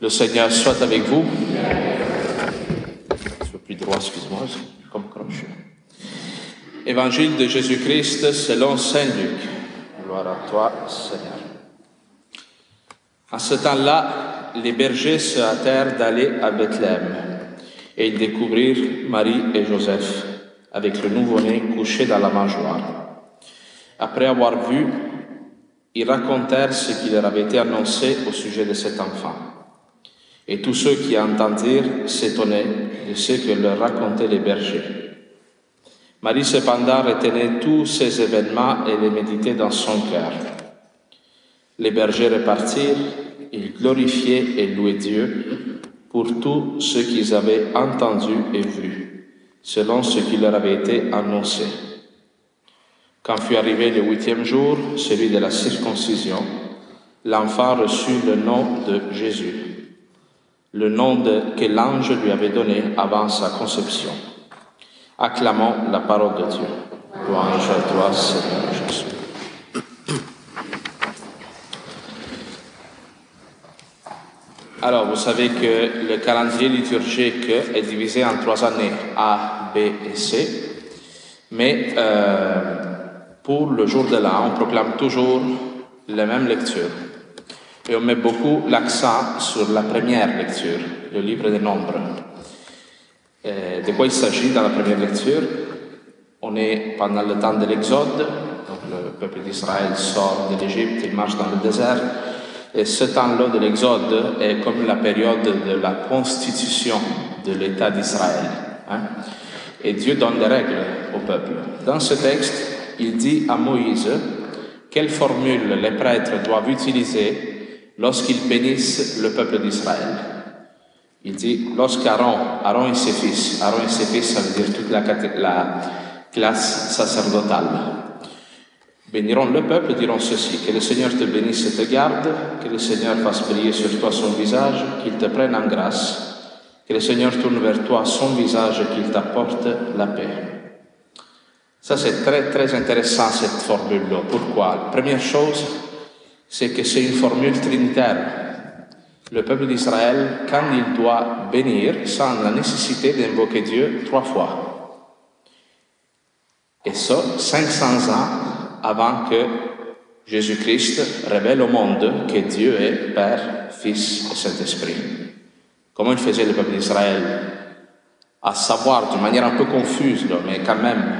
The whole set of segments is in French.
Le Seigneur soit avec vous. Je plus droit, excuse-moi, comme. Évangile de Jésus-Christ selon Saint Luc. Gloire à toi, Seigneur. En ce temps-là, les bergers se hâtèrent d'aller à Bethléem et ils découvrirent Marie et Joseph avec le nouveau-né couché dans la mangeoire. Après avoir vu, ils racontèrent ce qui leur avait été annoncé au sujet de cet enfant. Et tous ceux qui entendirent s'étonnaient de ce que leur racontaient les bergers. Marie cependant retenait tous ces événements et les méditait dans son cœur. Les bergers repartirent, ils glorifiaient et louaient Dieu pour tout ce qu'ils avaient entendu et vu, selon ce qui leur avait été annoncé. Quand fut arrivé le huitième jour, celui de la circoncision, l'enfant reçut le nom de Jésus le nom que l'ange lui avait donné avant sa conception. Acclamons la parole de Dieu. Louange à toi, Seigneur Jésus. Alors, vous savez que le calendrier liturgique est divisé en trois années, A, B et C. Mais euh, pour le jour de l'an, on proclame toujours les mêmes lectures. Et on met beaucoup l'accent sur la première lecture, le livre des Nombres. De quoi il s'agit dans la première lecture? On est pendant le temps de l'Exode, donc le peuple d'Israël sort de l'Égypte, il marche dans le désert. Et ce temps-là de l'Exode est comme la période de la constitution de l'État d'Israël. Hein. Et Dieu donne des règles au peuple. Dans ce texte, il dit à Moïse quelle formule les prêtres doivent utiliser lorsqu'ils bénissent le peuple d'Israël. Il dit, lorsqu'Aaron, Aaron et ses fils, Aaron et ses fils, ça veut dire toute la, la classe sacerdotale, béniront le peuple, diront ceci, que le Seigneur te bénisse et te garde, que le Seigneur fasse briller sur toi son visage, qu'il te prenne en grâce, que le Seigneur tourne vers toi son visage et qu'il t'apporte la paix. Ça, c'est très, très intéressant, cette formule-là. Pourquoi? Première chose, c'est que c'est une formule trinitaire. Le peuple d'Israël, quand il doit bénir, sent la nécessité d'invoquer Dieu trois fois. Et ça, 500 ans avant que Jésus-Christ révèle au monde que Dieu est Père, Fils et Saint-Esprit. Comment il faisait le peuple d'Israël? À savoir, d'une manière un peu confuse, mais quand même,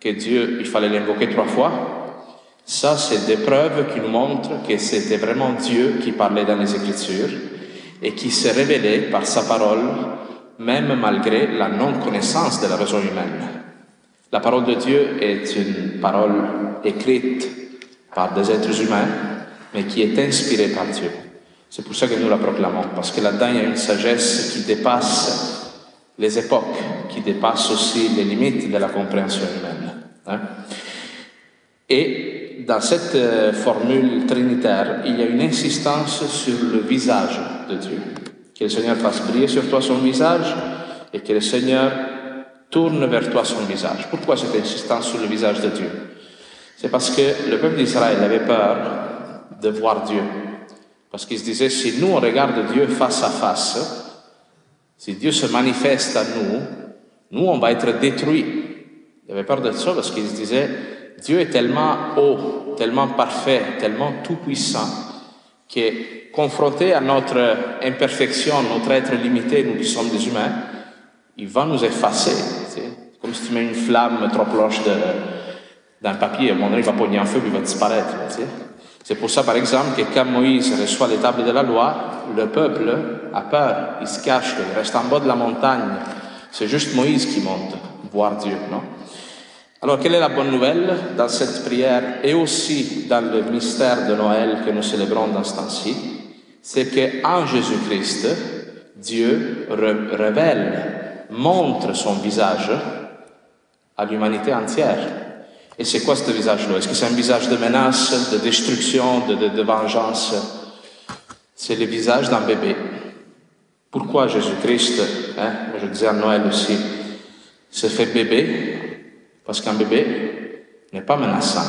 que Dieu, il fallait l'invoquer trois fois. Ça, c'est des preuves qui nous montrent que c'était vraiment Dieu qui parlait dans les Écritures et qui s'est révélé par sa parole, même malgré la non-connaissance de la raison humaine. La parole de Dieu est une parole écrite par des êtres humains, mais qui est inspirée par Dieu. C'est pour ça que nous la proclamons, parce que là-dedans, il y a une sagesse qui dépasse les époques, qui dépasse aussi les limites de la compréhension humaine. Hein. Et dans cette euh, formule trinitaire, il y a une insistance sur le visage de Dieu. Que le Seigneur fasse briller sur toi son visage et que le Seigneur tourne vers toi son visage. Pourquoi cette insistance sur le visage de Dieu? C'est parce que le peuple d'Israël avait peur de voir Dieu. Parce qu'il se disait, si nous on regarde Dieu face à face, si Dieu se manifeste à nous, nous on va être détruits. Il avait peur de ça parce qu'il se disait, Dieu est tellement haut, tellement parfait, tellement tout-puissant, que confronté à notre imperfection, notre être limité, nous qui sommes des humains, il va nous effacer. Comme si tu mets une flamme trop proche d'un papier, à un il va pogner en feu, il va disparaître. C'est pour ça, par exemple, que quand Moïse reçoit les tables de la loi, le peuple a peur, il se cache, il reste en bas de la montagne. C'est juste Moïse qui monte voir Dieu, non? Alors, quelle est la bonne nouvelle dans cette prière et aussi dans le mystère de Noël que nous célébrons dans ce temps-ci? C'est qu'en Jésus-Christ, Dieu révèle, montre son visage à l'humanité entière. Et c'est quoi ce visage-là? Est-ce que c'est un visage de menace, de destruction, de, vengeance? C'est le visage d'un bébé. Pourquoi Jésus-Christ, hein, je disais à Noël aussi, se fait bébé parce qu'un bébé n'est pas menaçant.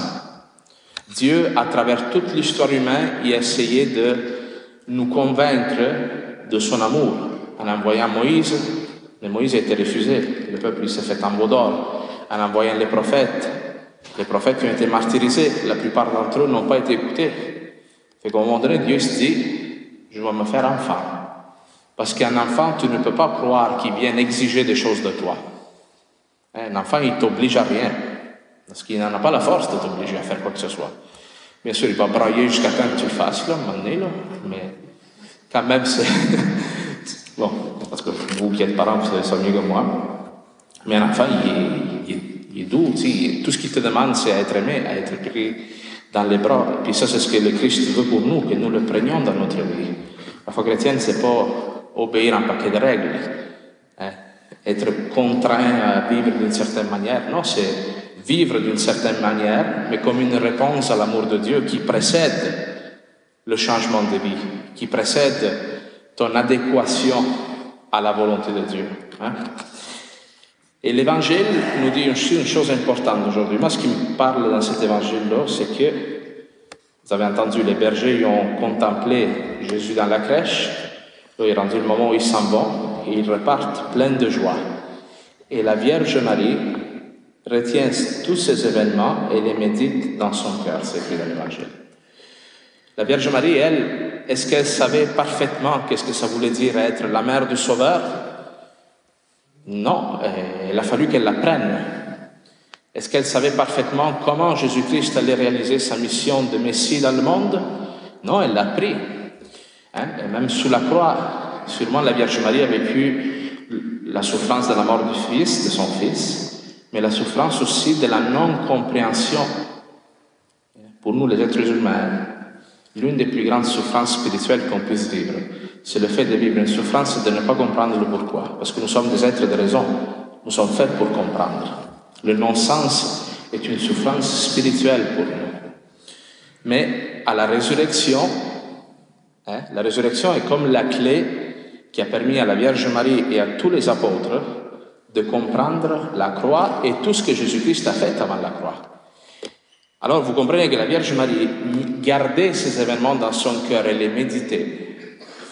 Dieu, à travers toute l'histoire humaine, a essayé de nous convaincre de son amour en envoyant Moïse. Mais Moïse a été refusé, le peuple s'est fait en d'or. En envoyant les prophètes, les prophètes ont été martyrisés, la plupart d'entre eux n'ont pas été écoutés. Fait qu'à un moment donné, Dieu se dit, je vais me faire enfant. Parce qu'un enfant, tu ne peux pas croire qu'il vienne exiger des choses de toi. Un enfant, il t'oblige à rien. Parce qu'il n'en a pas la force de t'obliger à faire quoi que ce soit. Bien sûr, il va brailler jusqu'à que tu le fasses, là, là, mais quand même, c'est. bon, parce que vous qui êtes parents, vous savez ça mieux que moi. Mais un enfant, il est, il est, tout ce qu'il te demande, c'est à être aimé, à être pris dans les bras. Puis ça, c'est ce que le Christ veut pour nous, que nous le prenions dans notre vie. La foi chrétienne, c'est pas obéir un paquet de règles? Être contraint à vivre d'une certaine manière. Non, c'est vivre d'une certaine manière, mais comme une réponse à l'amour de Dieu qui précède le changement de vie, qui précède ton adéquation à la volonté de Dieu. Hein. Et l'évangile nous dit aussi une chose importante aujourd'hui. Moi, ce qui me parle dans cet évangile-là, c'est que, vous avez entendu, les bergers ont contemplé Jésus dans la crèche. Il est rendu le moment où ils s'en vont ils repartent pleins de joie. Et la Vierge Marie retient tous ces événements et les médite dans son cœur, c'est écrit dans l'Évangile. La Vierge Marie, elle, est-ce qu'elle savait parfaitement qu'est-ce que ça voulait dire être la mère du Sauveur? Non, il a fallu qu'elle l'apprenne. Est-ce qu'elle savait parfaitement comment Jésus-Christ allait réaliser sa mission de Messie dans le monde? Non, elle l'a appris. Hein? Même sous la croix, sûrement la Vierge Marie a vécu la souffrance de la mort du Fils, de son Fils, mais la souffrance aussi de la non-compréhension. Pour nous, les êtres humains, l'une des plus grandes souffrances spirituelles qu'on puisse vivre, c'est le fait de vivre une souffrance et de ne pas comprendre le pourquoi. Parce que nous sommes des êtres de raison. Nous sommes faits pour comprendre. Le non-sens est une souffrance spirituelle pour nous. Mais à la résurrection, hein, la résurrection est comme la clé qui a permis à la Vierge Marie et à tous les apôtres de comprendre la croix et tout ce que Jésus-Christ a fait avant la croix. Alors vous comprenez que la Vierge Marie gardait ces événements dans son cœur et les méditait,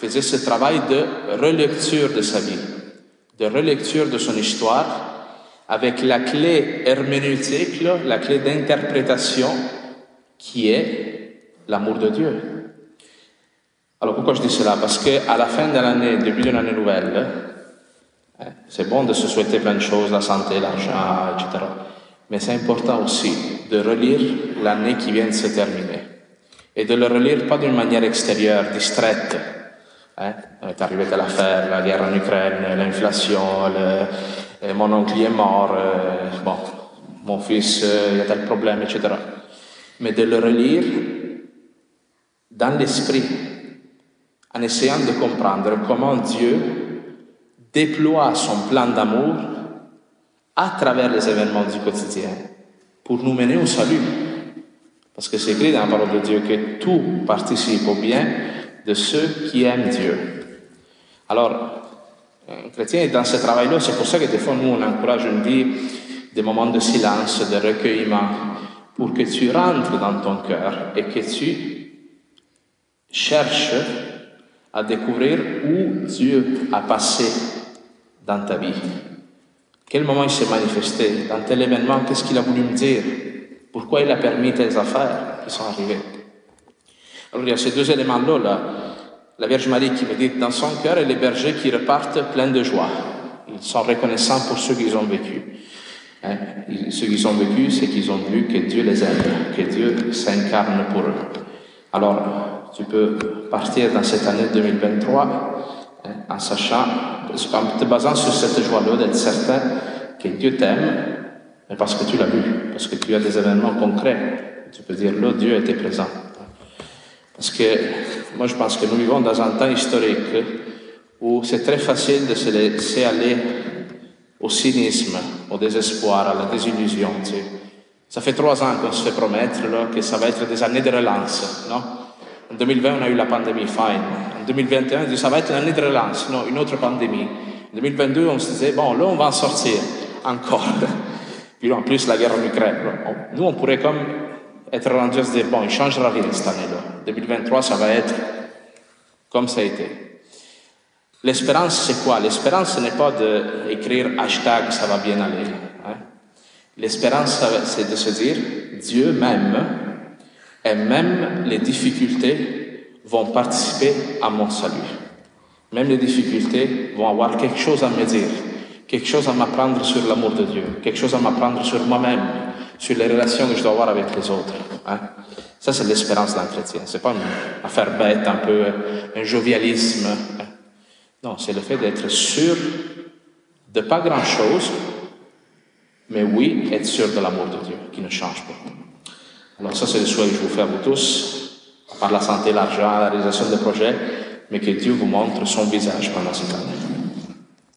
faisait ce travail de relecture de sa vie, de relecture de son histoire, avec la clé herméneutique, la clé d'interprétation qui est l'amour de Dieu. Alors pourquoi je dis cela? Parce qu'à la fin de l'année, début d'une année nouvelle, c'est bon de se souhaiter plein de choses, la santé, l'argent, etc. Mais c'est important aussi de relire l'année qui vient de se terminer. Et de le relire pas d'une manière extérieure, distraite. Hein? est arrivé telle affaire, la guerre en Ukraine, l'inflation, le, mon oncle est mort, euh, bon, mon fils, euh, il y a tel problème, etc. Mais de le relire dans l'esprit, en essayant de comprendre comment Dieu déploie son plan d'amour à travers les événements du quotidien pour nous mener au salut. Parce que c'est écrit dans la parole de Dieu que tout participe au bien de ceux qui aiment Dieu. Alors, un chrétien est dans ce travail-là, c'est pour ça que des fois nous on encourage, on dit, des moments de silence, de recueillement, pour que tu rentres dans ton cœur et que tu cherches à découvrir où Dieu a passé dans ta vie Quel moment il s'est manifesté Dans tel événement, qu'est-ce qu'il a voulu me dire? Pourquoi il a permis telles affaires qui sont arrivées? Alors il y a ces deux éléments-là, la Vierge Marie qui médite dans son cœur et les bergers qui repartent pleins de joie. Ils sont reconnaissants pour ce qu'ils ont vécu. Hein? Ce qu'ils ont vécu, c'est qu'ils ont vu que Dieu les aime, que Dieu s'incarne pour eux. Alors, tu peux partir dans cette année 2023 Hein, en sachant, en te basant sur cette joie-là, d'être certain que Dieu t'aime, mais parce que tu l'as vu, parce que tu as des événements concrets. Tu peux dire, là, Dieu était présent. Parce que moi, je pense que nous vivons dans un temps historique où c'est très facile de se laisser aller au cynisme, au désespoir, à la désillusion. Ça fait trois ans qu'on se fait promettre là, que ça va être des années de relance, non? En 2020, on a eu la pandémie, fine. 2021, on dit ça va être l'année de relance, non, une autre pandémie. En 2022, on se disait, bon, là, on va en sortir encore. Puis en plus, la guerre en Ukraine. Nous, on pourrait comme être rendu à se dire, bon, il changera rien cette année-là. 2023, ça va être comme ça a été. L'espérance, c'est quoi? L'espérance, ce n'est pas d'écrire hashtag ça va bien aller. Hein. L'espérance, c'est de se dire Dieu m'aime et même les difficultés vont participer à mon salut. Même les difficultés vont avoir quelque chose à me dire, quelque chose à m'apprendre sur l'amour de Dieu, quelque chose à m'apprendre sur moi-même, sur les relations que je dois avoir avec les autres. Hein. Ça, c'est l'espérance d'un chrétien. C'est pas une affaire bête, un peu un jovialisme. Hein. Non, c'est le fait d'être sûr de pas grand-chose, mais oui, être sûr de l'amour de Dieu qui ne change pas. Alors ça, c'est le souhait que je vous fais à vous tous, par la santé, l'argent, la réalisation des projets, mais que Dieu vous montre son visage pendant cette année.